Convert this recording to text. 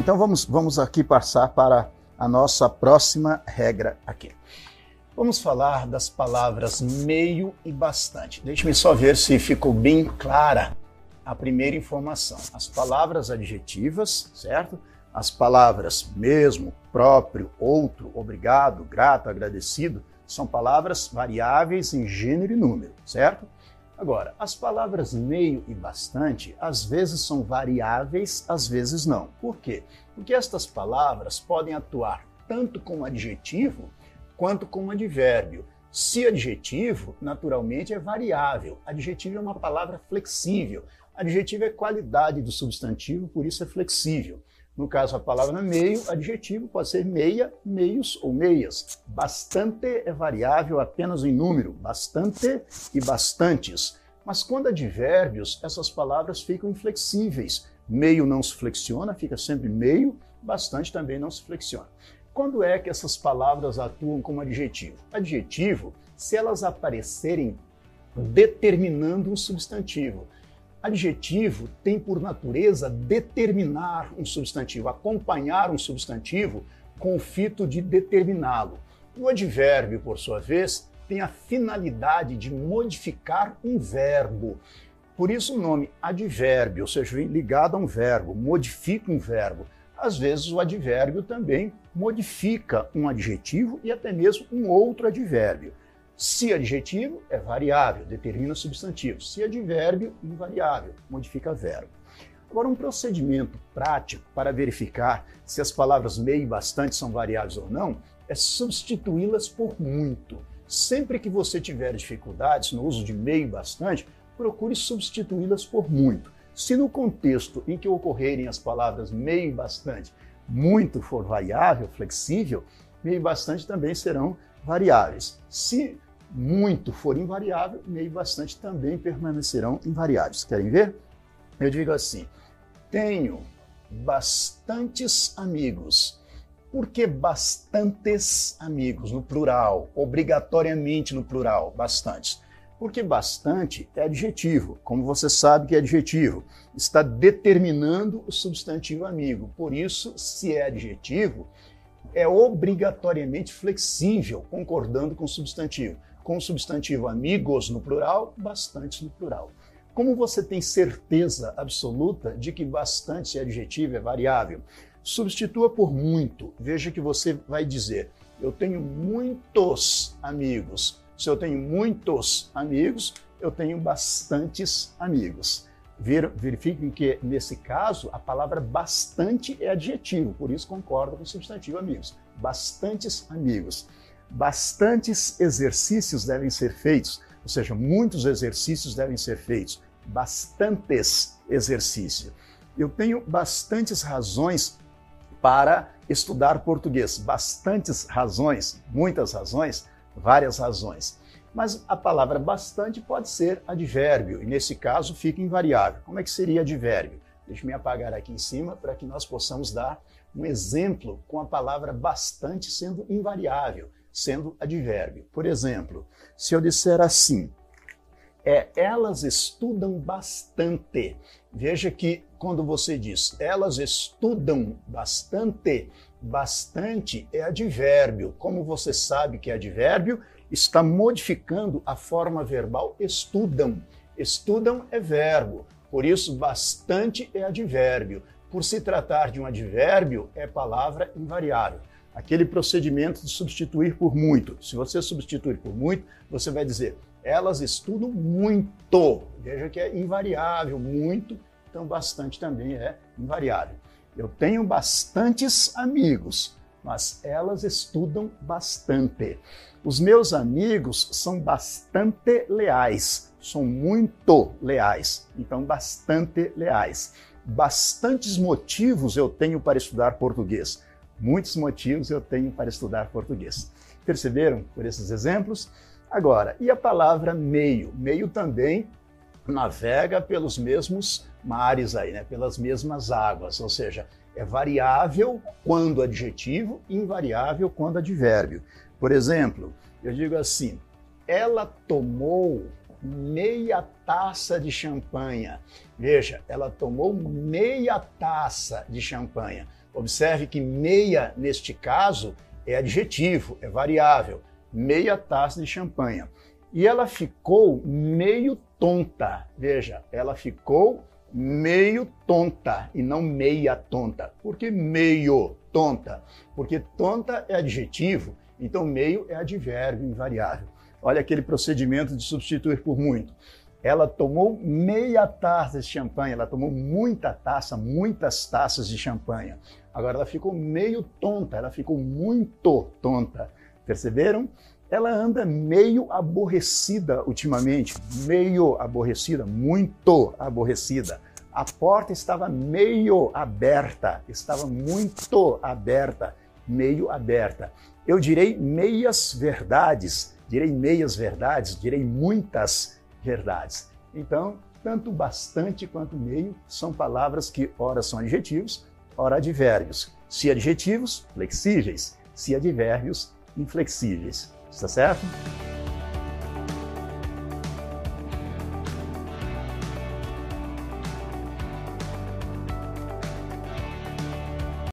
Então vamos, vamos aqui passar para a nossa próxima regra aqui. Vamos falar das palavras meio e bastante. Deixe-me só ver se ficou bem clara a primeira informação. As palavras adjetivas, certo? As palavras mesmo, próprio, outro, obrigado, grato, agradecido, são palavras variáveis em gênero e número, certo? Agora, as palavras meio e bastante às vezes são variáveis, às vezes não. Por quê? Porque estas palavras podem atuar tanto como adjetivo quanto como advérbio. Se adjetivo, naturalmente, é variável. Adjetivo é uma palavra flexível. Adjetivo é qualidade do substantivo, por isso é flexível. No caso, a palavra meio, adjetivo pode ser meia, meios ou meias. Bastante é variável apenas em número, bastante e bastantes. Mas quando advérbios, essas palavras ficam inflexíveis. Meio não se flexiona, fica sempre meio, bastante também não se flexiona. Quando é que essas palavras atuam como adjetivo? Adjetivo, se elas aparecerem determinando um substantivo. Adjetivo tem por natureza determinar um substantivo, acompanhar um substantivo com o fito de determiná-lo. O advérbio, por sua vez, tem a finalidade de modificar um verbo. Por isso o nome advérbio, ou seja, ligado a um verbo, modifica um verbo. Às vezes o advérbio também modifica um adjetivo e até mesmo um outro advérbio. Se adjetivo é variável, determina substantivo. Se advérbio, invariável, modifica verbo. Agora, um procedimento prático para verificar se as palavras meio e bastante são variáveis ou não é substituí-las por muito. Sempre que você tiver dificuldades no uso de meio bastante, procure substituí-las por muito. Se no contexto em que ocorrerem as palavras meio bastante, muito for variável, flexível, meio bastante também serão variáveis. Se muito for invariável, meio bastante também permanecerão invariáveis. Querem ver? Eu digo assim: tenho bastantes amigos. Por que bastantes amigos no plural? Obrigatoriamente no plural, bastantes. Porque bastante é adjetivo. Como você sabe que é adjetivo, está determinando o substantivo amigo. Por isso, se é adjetivo, é obrigatoriamente flexível, concordando com o substantivo com o substantivo amigos no plural, bastantes no plural. Como você tem certeza absoluta de que bastante é adjetivo, é variável, substitua por muito. Veja que você vai dizer: eu tenho muitos amigos. Se eu tenho muitos amigos, eu tenho bastantes amigos. Verifiquem que, nesse caso, a palavra bastante é adjetivo, por isso concordo com o substantivo amigos. Bastantes amigos bastantes exercícios devem ser feitos, ou seja, muitos exercícios devem ser feitos, bastantes exercícios. Eu tenho bastantes razões para estudar português, bastantes razões, muitas razões, várias razões. Mas a palavra bastante pode ser advérbio, e nesse caso fica invariável. Como é que seria advérbio? Deixe-me apagar aqui em cima para que nós possamos dar um exemplo com a palavra bastante sendo invariável sendo advérbio. Por exemplo, se eu disser assim, é, elas estudam bastante. Veja que quando você diz elas estudam bastante, bastante é advérbio. Como você sabe que é advérbio, está modificando a forma verbal estudam. Estudam é verbo, por isso bastante é advérbio. Por se tratar de um advérbio, é palavra invariável aquele procedimento de substituir por muito. Se você substituir por muito, você vai dizer, elas estudam muito. Veja que é invariável, muito, então bastante também é invariável. Eu tenho bastantes amigos, mas elas estudam bastante. Os meus amigos são bastante leais, são muito leais, então bastante leais. Bastantes motivos eu tenho para estudar português Muitos motivos eu tenho para estudar português. Perceberam por esses exemplos? Agora, e a palavra meio? Meio também navega pelos mesmos mares aí, né? pelas mesmas águas, ou seja, é variável quando adjetivo, invariável quando advérbio. Por exemplo, eu digo assim: ela tomou meia taça de champanha. Veja, ela tomou meia taça de champanha. Observe que meia, neste caso, é adjetivo, é variável. Meia taça de champanha. E ela ficou meio tonta. Veja, ela ficou meio tonta e não meia tonta. Por que meio tonta? Porque tonta é adjetivo, então meio é advérbio invariável. Olha aquele procedimento de substituir por muito. Ela tomou meia taça de champanhe, ela tomou muita taça, muitas taças de champanhe. Agora ela ficou meio tonta, ela ficou muito tonta. Perceberam? Ela anda meio aborrecida ultimamente, meio aborrecida, muito aborrecida. A porta estava meio aberta, estava muito aberta, meio aberta. Eu direi meias verdades, direi meias verdades, direi muitas verdades. Então, tanto bastante quanto meio são palavras que ora são adjetivos, ora advérbios. Se adjetivos, flexíveis, se advérbios, inflexíveis. Está certo?